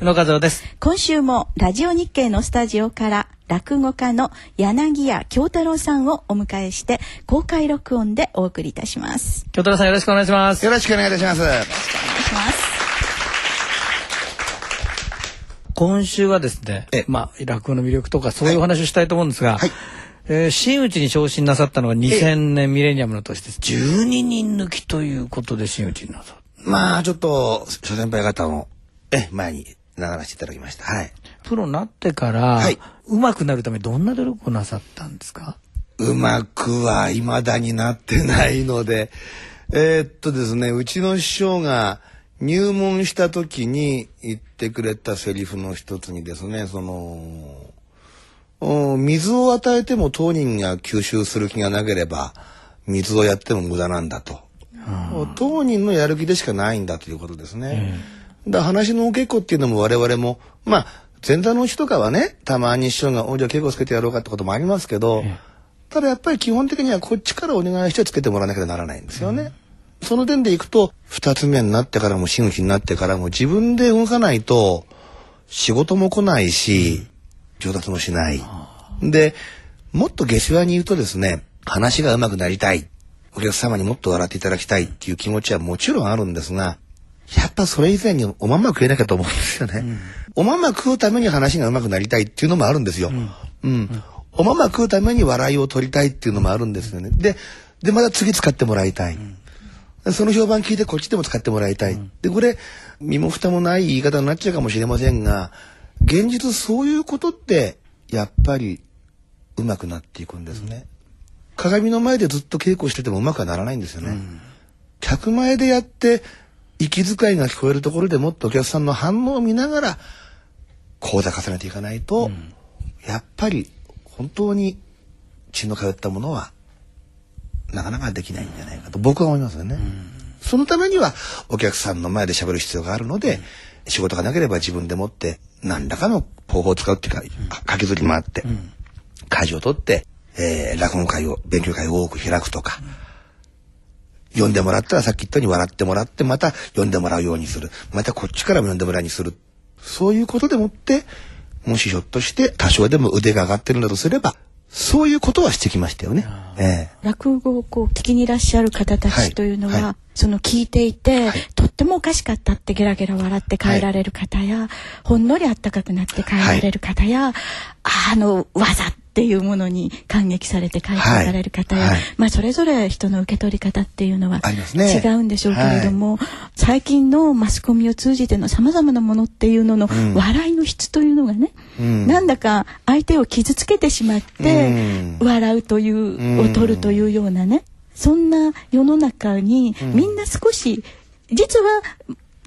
野和夫です。今週もラジオ日経のスタジオから落語家の柳家京太郎さんをお迎えして公開録音でお送りいたします。京太郎さんよろしくお願いします。よろしくお願いいたします。お願いします。今週はですねえ、まあ、落語の魅力とかそういうお話をしたいと思うんですが、はいえー真打ちに昇進なさったのが2000年ミレニアムの年です。12人抜きということで真打ちになさった。まあ、ちょっと、諸先輩方も、え、前に流らせていただきました。はい。プロになってから、はい上手くなるためどんな努力をなさったんですか？うまくは未だになってないので、えーっとですね、うちの師匠が入門した時に言ってくれたセリフの一つにですね、その、お水を与えても当人が吸収する気がなければ、水をやっても無駄なんだと。当人のやる気でしかないんだということですね。だから話のお稽古っていうのも我々も、まあ、前座のうちとかはね、たまに師匠が、おじゃあ稽古つけてやろうかってこともありますけど、ただやっぱり基本的にはこっちからお願いしてつけてもらわなきゃならないんですよね。その点でいくと、二つ目になってからも真打ちになってからも自分で動かないと仕事も来ないし、上達もしない。で、もっと下世話に言うとですね、話が上手くなりたい。お客様にもっと笑っていただきたいっていう気持ちはもちろんあるんですが、やっぱそれ以前におまんま食えなきゃと思うんですよね。おまんま食うために話が上手くなりたいっていうのもあるんですよ。うん。おまんま食うために笑いを取りたいっていうのもあるんですよね。で、で、また次使ってもらいたい。その評判聞いてこっちでも使ってもらいたい。で、これ、身も蓋もない言い方になっちゃうかもしれませんが、現実そういうことって、やっぱり、上手くなっていくんですね。鏡の前でずっと稽古してても上手くはならないんですよね。客前でやって、息遣いが聞こえるところでもっとお客さんの反応を見ながら、講座重ねていかないと、やっぱり本当に血の通ったものはなかなかできないんじゃないかと僕は思いますよね。そのためにはお客さんの前で喋る必要があるので、仕事がなければ自分でもって何らかの方法を使うっていうか、かけずり回って、会場を取って、えー落語会を、勉強会を多く開くとか、読んでもらったらさっき言ったように笑ってもらって、また読んでもらうようにする。またこっちからも読んでもらうにする。そういうことでもって、もしひょっとして多少でも腕が上がってるんだとすれば、そういうことはしてきましたよね。ええ。落語をこう聞きにいらっしゃる方たはいちというのは、はい。その聞いていて、とってもおかしかったってゲラゲラ笑って帰られる方や、ほんのりあったかくなって帰られる方や、あの技っていうものに感激されて帰ってかれる方や、はい。はい。まあそれぞれ人の受け取り方っていうのは違うんでしょうけれども、最近のマスコミを通じての様々なものっていうののん。笑いの質というのがね、うんなんだか相手を傷つけてしまって、うん。笑うという、を取るというようなね、そんな世の中に、みんな少し、実は、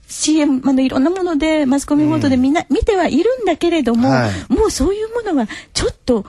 CM、あの、いろんなもので、マスコミ報道でみんな見てはいるんだけれども、はい。もうそういうものはちょっと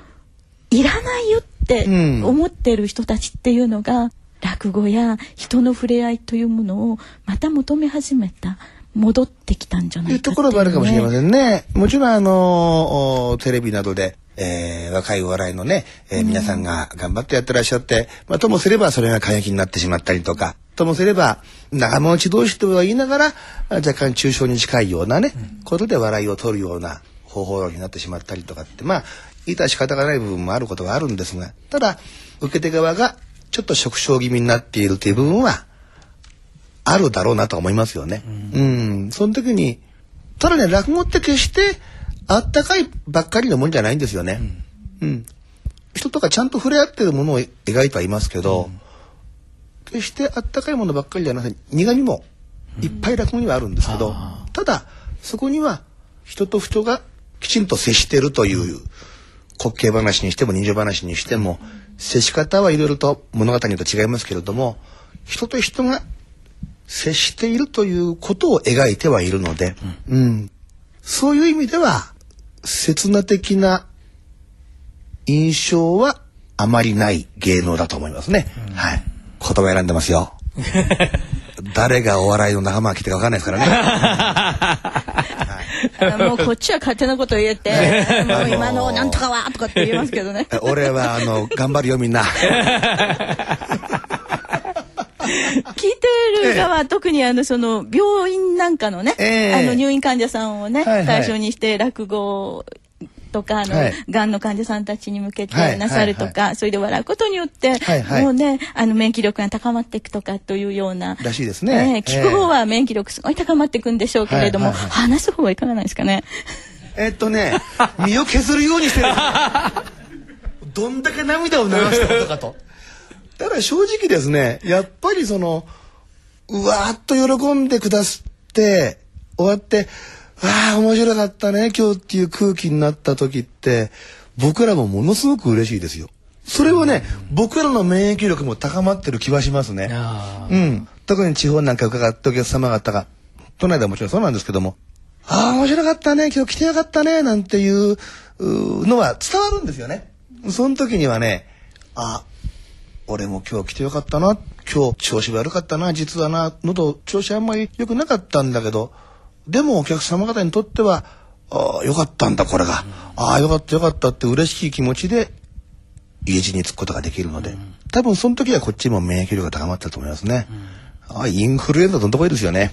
いらないよってうん。思ってる人たちっていうのが、落語や人の触れ合いというものをまた求め始めた、戻ってきたんじゃないかっていう、ね。ところもあるかもしれませんね。もちろんあのおテレビなどで、えー若いお笑いのね、えー皆さんが頑張ってやってらっしゃって、まあ、ともすればそれが過激になってしまったりとか、ともすれば仲間内同士とは言いながら、あ若干抽象に近いようなね、ことで笑いを取るような方法論になってしまったりとかって、まあ、言いたら仕方がない部分もあることがあるんですが、ただ、受け手側がちょっと縮小気味になっているという部分は、あるだろうなとは思いますよね。うん。その時に、ただね、落語って決して、あったかいばっかりのもんじゃないんですよね。うん。人とかちゃんと触れ合ってるものを描いてはいますけど、決してあったかいものばっかりじゃなくて苦味もいっぱい落語にはあるんですけど、ただそこには人と人がきちんと接してるという滑稽話にしても人情話にしても接し方はいろいろと物語によって違いますけれども人と人が接しているということを描いてはいるので、うんそういう意味では刹那的な印象はあまりない芸能だと思いますね。はい。言葉選んでますよ。誰がお笑いの仲間が来てか分かんないですからね。もうこっちは勝手なこと言えて、もう今のなんとかはとかって言いますけどね。俺はあの頑張るよみんな。聞いてる側、ええ、特にあのその病院なんかのね、え、あの入院患者さんをね、はいはい、対象にして落語とかあの、はい、がんの患者さんたちに向けてなさるとか、はいはいはい、それで笑うことによって、はいはい、もうねあの免疫力が高まっていくとかというようならしいですね、えー、聞く方は免疫力すごい高まっていくんでしょうけれども、はいはいはい、話す方はいかがなんですかね？えっとね身を削るようにしてる。どんだけ涙を流したことかと。だから正直ですねやっぱりそのうわーっと喜んでくださって終わってああ面白かったね今日っていう空気になった時って僕らもものすごく嬉しいですよ。それはね、うん、僕らの免疫力も高まってる気はしますね。うん。特に地方なんか伺ってお客様方が、都内ではもちろんそうなんですけども、ああ、面白かったね、今日来てよかったね、なんていうのは伝わるんですよね。その時にはね、あ、俺も今日来てよかったな、今日調子悪かったな、実はな、喉調子あんまり良くなかったんだけど、でもお客様方にとっては、ああ、よかったんだ、これが。ああ、よかった、よかったって嬉しい気持ちで、家路に着くことができるので、多分その時はこっちも免疫力が高まったと思いますね。ああ、インフルエンザどんとこいいですよね。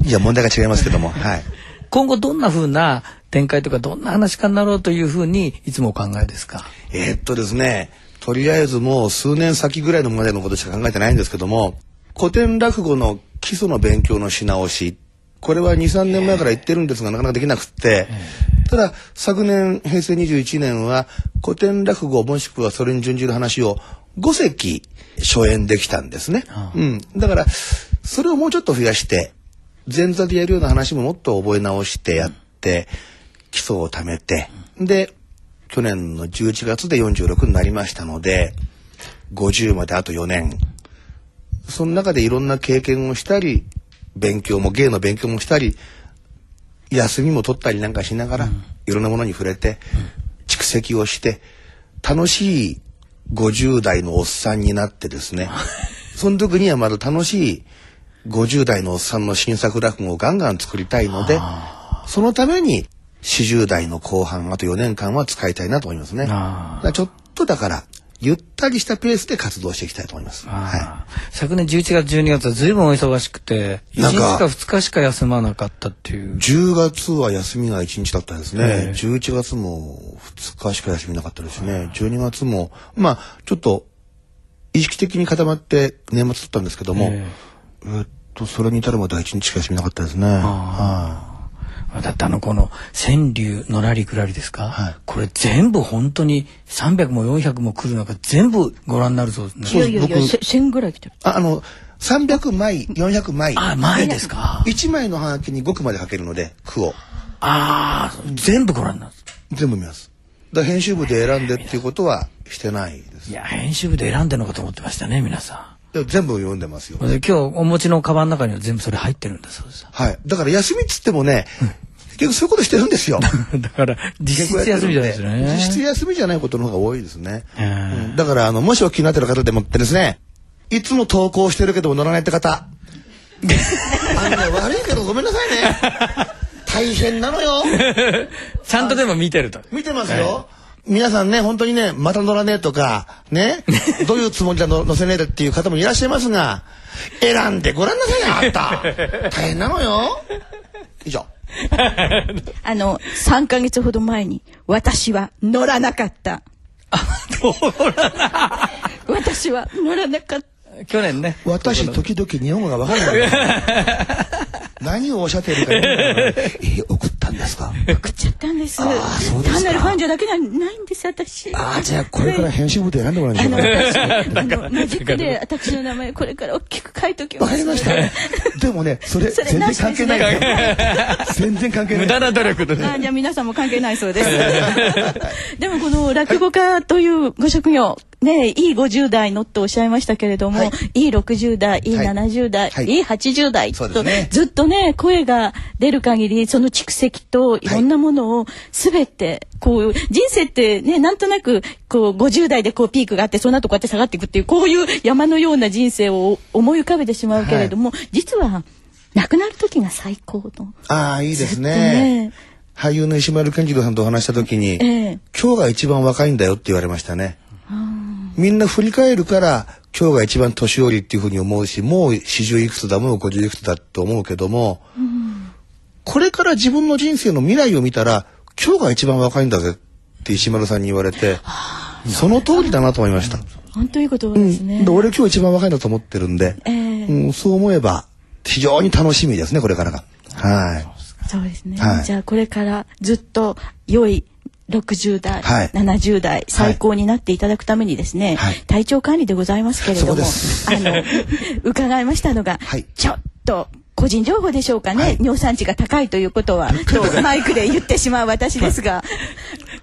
うん、いや、問題が違いますけども、はい。今後どんな風な展開とかどんな話かになろうというふうにいつもお考えですか？えー、っとですねとりあえずもう数年先ぐらいのまでのことしか考えてないんですけども古典落語の基礎の勉強のし直し。これは23年前から言ってるんですがなかなかできなくって。ただ昨年平成21年は古典落語もしくはそれに準じる話を5席初演できたんですね、うん、だからそれをもうちょっと増やして前座でやるような話ももっと覚え直してやって、基礎を貯めてで去年の11月で46になりましたので50まであと4年。その中でいろんな経験をしたり勉強も芸の勉強もしたり休みも取ったりなんかしながら、いろんなものに触れて、蓄積をして楽しい50代のおっさんになってですね その時にはまだ楽しい50代のおっさんの新作落語をガンガン作りたいのでそのために40代の後半あと4年間は使いたいなと思いますね。ちょっとだからゆったりしたペースで活動していきたいと思います。はい、昨年11月12月はずいぶんお忙しくて1日か2日しか休まなかったっていう。10月は休みが1日だったですね、11月も2日しか休みなかったですね。12月もまあちょっと意識的に固まって年末だったんですけども、えっとそれに至るまでは1日しか休みなかったですね。はいだってあのこの川柳のらりくらりですか、はい、これ全部本当に300も400も来る中全部ご覧になるそうですね。いやいやいや1000ぐらい来てる。ああの300枚400枚。あ枚ですか？1枚のハガキに5句まで書けるので句を。ああ全部ご覧になる。全部見ます。だ編集部で選んでっていうことはしてないです。いや編集部で選んでるのかと思ってましたね皆さん。全部読んでますよ。今日お持ちのカバンの中には全部それ入ってるんだそうです。はい。だから休みっつってもね、結局そういうことしてるんですよ。だから実質休みじゃないですね。実質休みじゃないことの方が多いですね。うん、だからあのもしお気になってる方でもってですね、いつも投稿してるけども乗らないって方。あのね悪いけどごめんなさいね。大変なのよ。ちゃんとでも見てると。見てますよ。皆さんね、本当にね、また乗らねえとか、ね、どういうつもりで乗せねえっていう方もいらっしゃいますが、選んでごらんなさいよ、あった。大変なのよ。以上。あの、3ヶ月ほど前に、私は乗らなかった。乗らな私は乗らなかった。去年ね。私、時々日本語がわからない。何をおっしゃっているか、えー、送ったんですか？送っちゃったんです。単なるファンじゃだけじゃないんです私。ああじゃあこれから編集部で選んでもらいましょうか？あの マジックで私の名前これから大きく書いときます。わかりました。でもねそれ全然関係ない。全然関係ない無駄な努力であじゃあ皆さんも関係ないそうです。でもこの落語家というご職業ねいい50代のとおっしゃいましたけれども、はい、いい60代いい。70代、はい、いい80代と、ね、ずっとね声が出る限りその蓄積とい。ろんなものを全てこう人生ってねなんとなくこう50代でこうピークがあってその後こうやって下がっていくっていうこういう山のような人生を思い浮かべてしまうけれども、はい、実は亡くなる時が最高の。ああいいですね。俳優の石丸健次郎さんとお話した時に、えー、今日が一番若いんだよって言われましたね。みんな振り返るから今日が一番年寄りっていうふうに思うしもう40いくつだもう50いくつだと思うけども、うん、これから自分の人生の未来を見たら今日が一番若いんだぜって石丸さんに言われてその通りだなと思いました。本当いいことですね、うん、俺今日一番若いんだと思ってるんで、えー、うん、そう思えば非常に楽しみですねこれからが。はい。そうですね。はい、じゃあこれからずっと良い60代、はい、70代最高になっていただくためにですね、はい、体調管理でございますけれども、あの 伺いましたのが、はい、ちょっと個人情報でしょうかね、はい、尿酸値が高いということはとマイクで言ってしまう私ですが、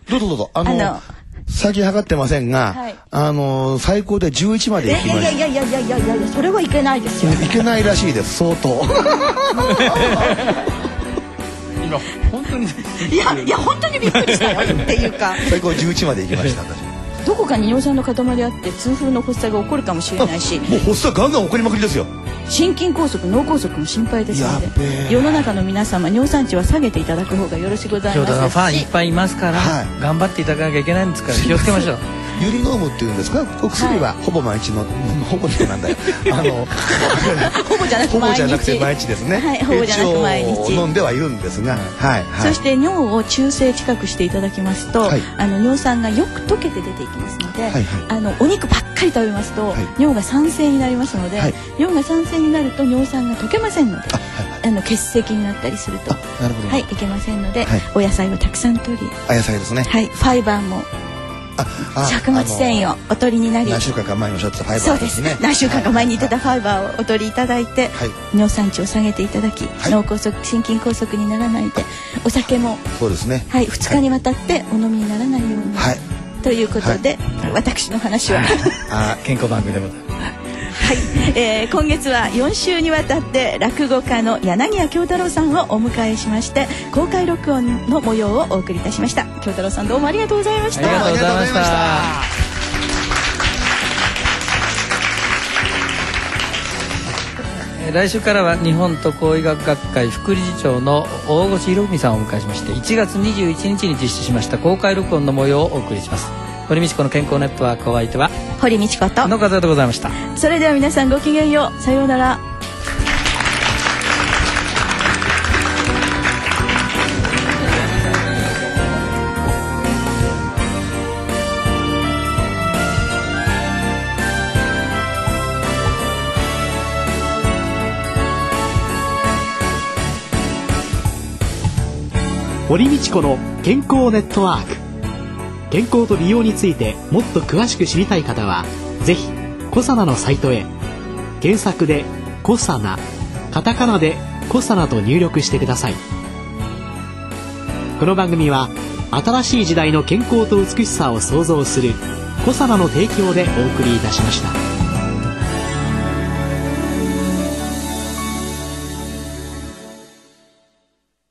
どうぞどうぞ。あの最近測ってませんが、はい、あの最高で11まで行きました。いやいやいやいやいやいやそれはいけないですよ、いけないらしいです相当今 いやいや本当にびっくりしたよ っていうか。最高11まで行きました私。どこかに尿酸の塊あって痛風の発作が起こるかもしれないし。もう発作ガンガン起こりまくりですよ。心筋梗塞脳梗塞も心配ですので。世の中の皆様尿酸値は下げていただく方がよろしくございます。ファンいっぱいいますから、はい、頑張っていただかなきゃいけないんですから気をつけましょうユリノームっていうんですか？お薬はほぼ毎日の、ほぼなんだよ。あのほぼじゃなくて毎日。毎日ですね。はいほぼじゃなく毎日。飲んではいるんですが、はい、そして尿を中性近くしていただきますと、あの尿酸がよく溶けて出ていきますので、あのお肉ばっかり食べますと、尿が酸性になりますので、尿が酸性になると尿酸が溶けませんのであの結石になったりするとはいいけませんので、お野菜をたくさん取りお野菜ですね。はいファイバーも食物繊維をお取りになり何週間か前におっしゃってたファイバーですね。何週間か前に言ってたファイバーをお取りいただいて、はい、尿酸値を下げていただき、はい、脳梗塞心筋梗塞にならないでお酒もそうですね。はい2日にわたってお飲みにならないように、はい、ということで、私の話は、あ健康番組でございますはい、えー、今月は4週にわたって落語家の柳家京太郎さんをお迎えしまして公開録音の模様をお送りいたしました。京太郎さんどうもありがとうございました。ありがとうございました。来週からは日本渡航医学学会副理事長の大越博文さんをお迎えしまして1月21日に実施しました公開録音の模様をお送りします堀道子の健康ネットワークお相手は堀道子との方でございました。それでは皆さんごきげんよう。さようなら。堀道子の健康ネットワーク健康と美容についてもっと詳しく知りたい方はぜひコサナのサイトへ検索で「コサナ」カタカナで「コサナ」と入力してくださいこの番組は新しい時代の健康と美しさを創造するコサナの提供でお送りいたしました。